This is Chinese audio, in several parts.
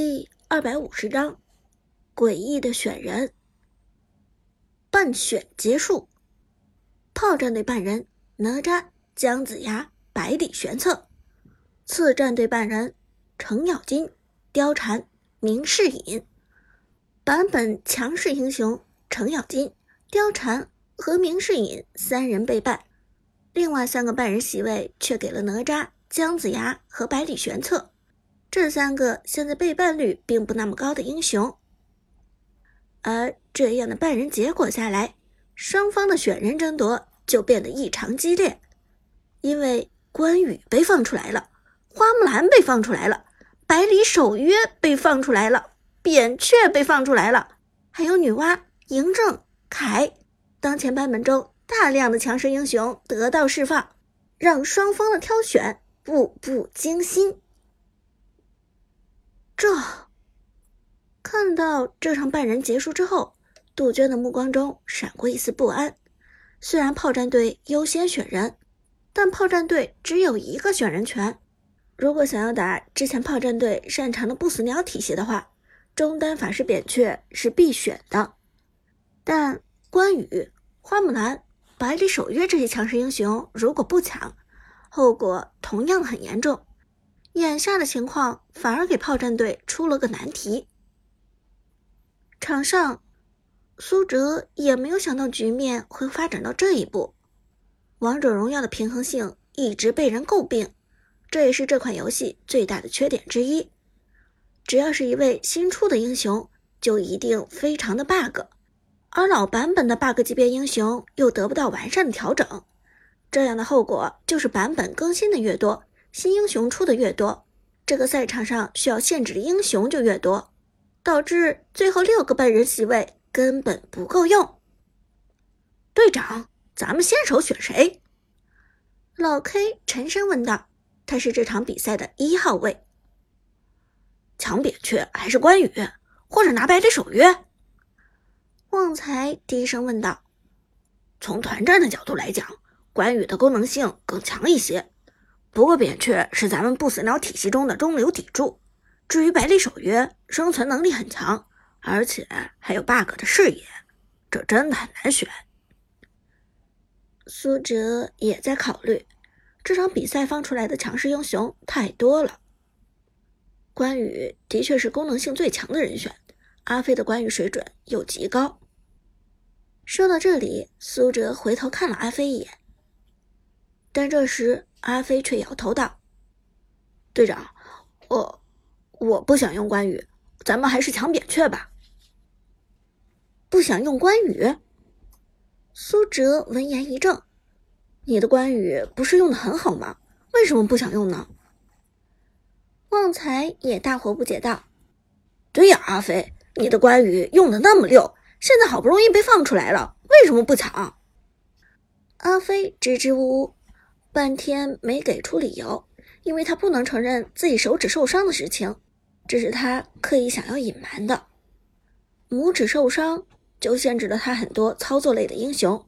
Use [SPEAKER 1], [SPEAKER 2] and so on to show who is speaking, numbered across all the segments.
[SPEAKER 1] 第二百五十章，诡异的选人。半选结束，炮战队半人哪吒、姜子牙、百里玄策；次战队半人程咬金、貂蝉、明世隐。版本强势英雄程咬金、貂蝉和明世隐三人被办，另外三个半人席位却给了哪吒、姜子牙和百里玄策。这三个现在背叛率并不那么高的英雄，而这样的半人结果下来，双方的选人争夺就变得异常激烈。因为关羽被放出来了，花木兰被放出来了，百里守约被放出来了，扁鹊被放出来了，还有女娲、嬴政、凯，当前版本中大量的强势英雄得到释放，让双方的挑选步步惊心。这看到这场半人结束之后，杜鹃的目光中闪过一丝不安。虽然炮战队优先选人，但炮战队只有一个选人权。如果想要打之前炮战队擅长的不死鸟体系的话，中单法师扁鹊是必选的。但关羽、花木兰、百里守约这些强势英雄如果不抢，后果同样很严重。眼下的情况反而给炮战队出了个难题。场上，苏哲也没有想到局面会发展到这一步。王者荣耀的平衡性一直被人诟病，这也是这款游戏最大的缺点之一。只要是一位新出的英雄，就一定非常的 bug，而老版本的 bug 级别英雄又得不到完善的调整，这样的后果就是版本更新的越多。新英雄出的越多，这个赛场上需要限制的英雄就越多，导致最后六个半人席位根本不够用。队长，咱们先手选谁？老 K 沉声问道。他是这场比赛的一号位。抢扁鹊还是关羽，或者拿百里守约？旺财低声问道。从团战的角度来讲，关羽的功能性更强一些。不过扁鹊是咱们不死鸟体系中的中流砥柱，至于百里守约，生存能力很强，而且还有 bug 的视野，这真的很难选。苏哲也在考虑，这场比赛放出来的强势英雄太多了。关羽的确是功能性最强的人选，阿飞的关羽水准又极高。说到这里，苏哲回头看了阿飞一眼，但这时。阿飞却摇头道：“队长，我我不想用关羽，咱们还是抢扁鹊吧。”不想用关羽？苏哲闻言一怔：“你的关羽不是用的很好吗？为什么不想用呢？”旺财也大惑不解道：“对呀，阿飞，你的关羽用的那么溜，现在好不容易被放出来了，为什么不抢？”阿飞支支吾吾。半天没给出理由，因为他不能承认自己手指受伤的事情，这是他刻意想要隐瞒的。拇指受伤就限制了他很多操作类的英雄，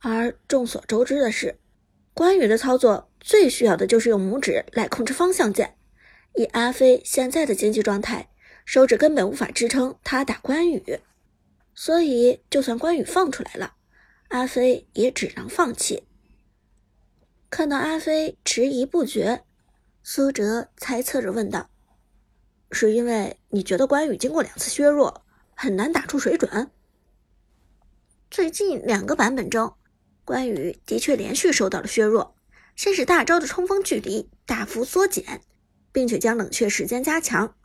[SPEAKER 1] 而众所周知的是，关羽的操作最需要的就是用拇指来控制方向键。以阿飞现在的经济状态，手指根本无法支撑他打关羽，所以就算关羽放出来了，阿飞也只能放弃。看到阿飞迟疑不决，苏哲猜测着问道：“是因为你觉得关羽经过两次削弱，很难打出水准？最近两个版本中，关羽的确连续受到了削弱，先是大招的冲锋距离大幅缩减，并且将冷却时间加强，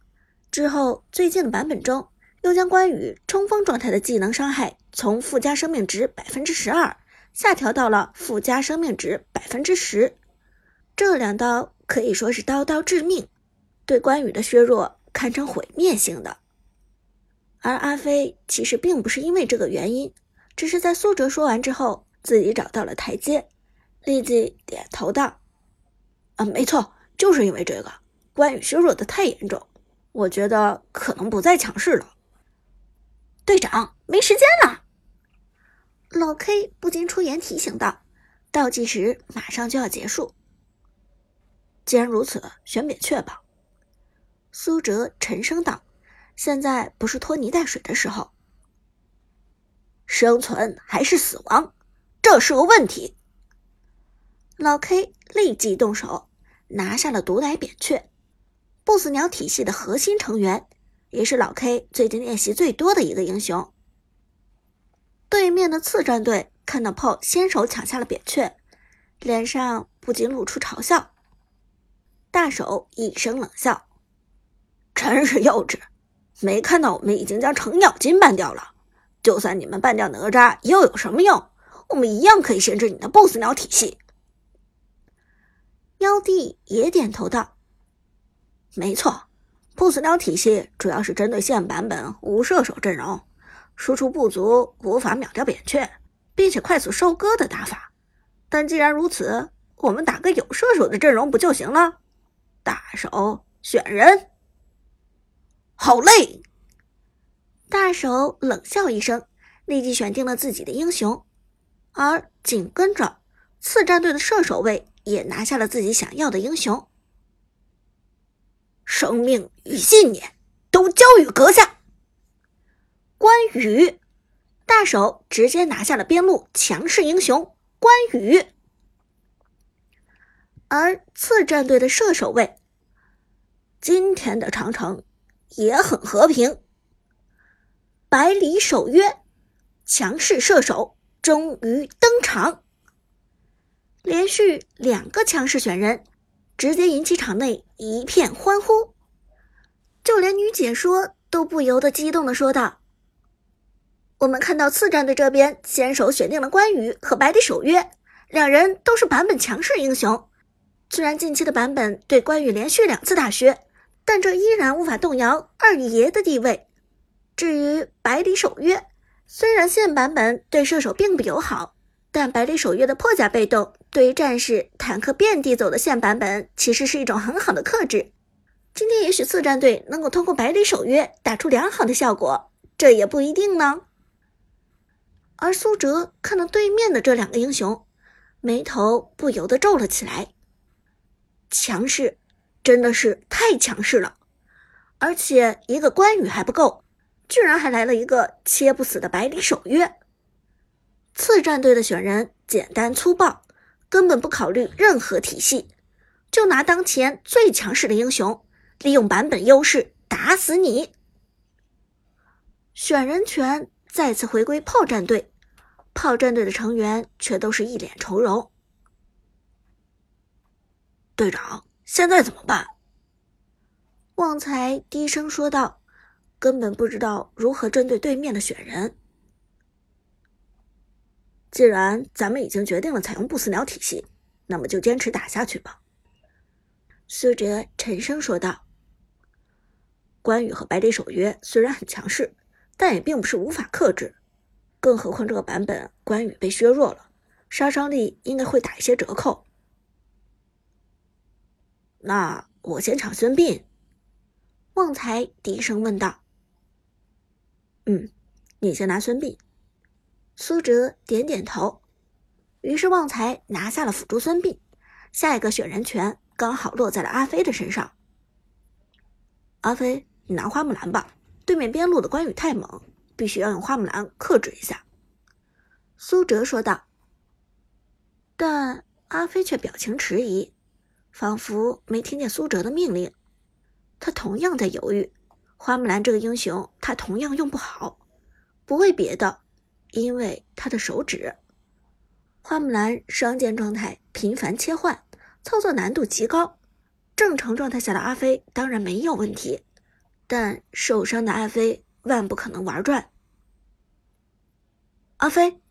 [SPEAKER 1] 之后最近的版本中，又将关羽冲锋状态的技能伤害从附加生命值百分之十二。”下调到了附加生命值百分之十，这两刀可以说是刀刀致命，对关羽的削弱堪称毁灭性的。而阿飞其实并不是因为这个原因，只是在苏哲说完之后，自己找到了台阶，立即点头道：“啊，没错，就是因为这个，关羽削弱的太严重，我觉得可能不再强势了。”队长，没时间了。老 K 不禁出言提醒道：“倒计时马上就要结束。既然如此，选扁鹊吧。”苏哲沉声道：“现在不是拖泥带水的时候，
[SPEAKER 2] 生存还是死亡，这是个问题。”
[SPEAKER 1] 老 K 立即动手，拿下了毒奶扁鹊，不死鸟体系的核心成员，也是老 K 最近练习最多的一个英雄。对面的次战队看到 PO 先手抢下了扁鹊，脸上不禁露出嘲笑。大手一声冷笑：“
[SPEAKER 2] 真是幼稚，没看到我们已经将程咬金办掉了？就算你们办掉哪吒，又有什么用？我们一样可以限制你的 BOSS 鸟体系。”
[SPEAKER 1] 妖帝也点头道：“
[SPEAKER 2] 没错，BOSS 鸟体系主要是针对现版本无射手阵容。”输出不足，无法秒掉扁鹊，并且快速收割的打法。但既然如此，我们打个有射手的阵容不就行了？大手选人，好嘞！
[SPEAKER 1] 大手冷笑一声，立即选定了自己的英雄，而紧跟着次战队的射手位也拿下了自己想要的英雄。
[SPEAKER 2] 生命与信念都交予阁下。
[SPEAKER 1] 关羽，大手直接拿下了边路强势英雄关羽，而次战队的射手位，
[SPEAKER 2] 今天的长城也很和平。
[SPEAKER 1] 百里守约，强势射手终于登场，连续两个强势选人，直接引起场内一片欢呼，就连女解说都不由得激动的说道。我们看到次战队这边先手选定了关羽和百里守约，两人都是版本强势英雄。虽然近期的版本对关羽连续两次大削，但这依然无法动摇二爷的地位。至于百里守约，虽然现版本对射手并不友好，但百里守约的破甲被动对于战士坦克遍地走的现版本其实是一种很好的克制。今天也许次战队能够通过百里守约打出良好的效果，这也不一定呢。而苏哲看到对面的这两个英雄，眉头不由得皱了起来。强势，真的是太强势了！而且一个关羽还不够，居然还来了一个切不死的百里守约。次战队的选人简单粗暴，根本不考虑任何体系，就拿当前最强势的英雄，利用版本优势打死你。选人权。再次回归炮战队，炮战队的成员却都是一脸愁容。
[SPEAKER 2] 队长，现在怎么办？
[SPEAKER 1] 旺财低声说道：“根本不知道如何针对对面的选人。
[SPEAKER 2] 既然咱们已经决定了采用不死鸟体系，那么就坚持打下去吧。”
[SPEAKER 1] 苏哲沉声说道：“
[SPEAKER 2] 关羽和百里守约虽然很强势。”但也并不是无法克制，更何况这个版本关羽被削弱了，杀伤力应该会打一些折扣。那我先抢孙膑。
[SPEAKER 1] 旺财低声问道：“
[SPEAKER 2] 嗯，你先拿孙膑。”
[SPEAKER 1] 苏哲点点头。于是旺财拿下了辅助孙膑，下一个选人权刚好落在了阿飞的身上。
[SPEAKER 2] 阿飞，你拿花木兰吧。对面边路的关羽太猛，必须要用花木兰克制一下。”
[SPEAKER 1] 苏哲说道。但阿飞却表情迟疑，仿佛没听见苏哲的命令。他同样在犹豫。花木兰这个英雄，他同样用不好，不为别的，因为他的手指。花木兰双剑状态频繁切换，操作难度极高。正常状态下的阿飞当然没有问题。但受伤的阿飞万不可能玩转。阿飞，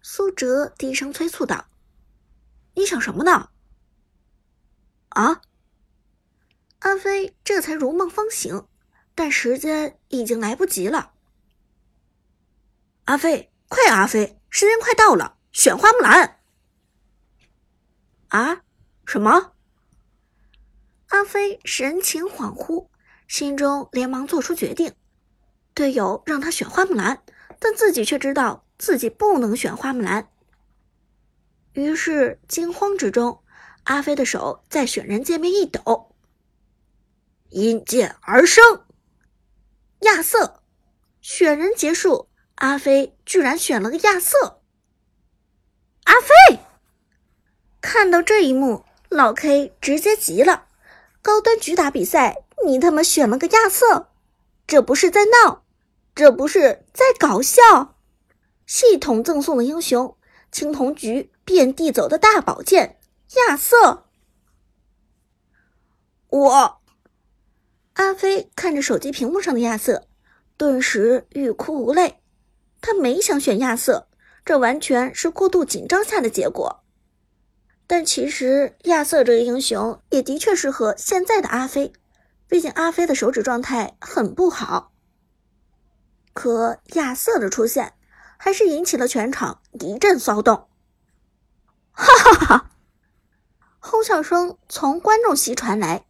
[SPEAKER 1] 苏哲低声催促道：“你想什么呢？”
[SPEAKER 2] 啊！
[SPEAKER 1] 阿飞这才如梦方醒，但时间已经来不及了。
[SPEAKER 2] 阿飞，快！阿飞，时间快到了，选花木兰！
[SPEAKER 1] 啊？
[SPEAKER 2] 什么？
[SPEAKER 1] 阿飞神情恍惚。心中连忙做出决定，队友让他选花木兰，但自己却知道自己不能选花木兰。于是惊慌之中，阿飞的手在选人界面一抖，
[SPEAKER 2] 因剑而生。
[SPEAKER 1] 亚瑟，选人结束，阿飞居然选了个亚瑟。
[SPEAKER 2] 阿飞
[SPEAKER 1] 看到这一幕，老 K 直接急了：高端局打比赛，你他妈选了个亚瑟，这不是在闹，这不是在搞笑？系统赠送的英雄，青铜局遍地走的大宝剑，亚瑟。
[SPEAKER 2] 我。
[SPEAKER 1] 阿飞看着手机屏幕上的亚瑟，顿时欲哭无泪。他没想选亚瑟，这完全是过度紧张下的结果。但其实亚瑟这个英雄也的确适合现在的阿飞，毕竟阿飞的手指状态很不好。可亚瑟的出现，还是引起了全场一阵骚动。哈哈哈！哄笑声从观众席传来，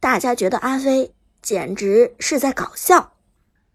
[SPEAKER 1] 大家觉得阿飞。简直是在搞笑。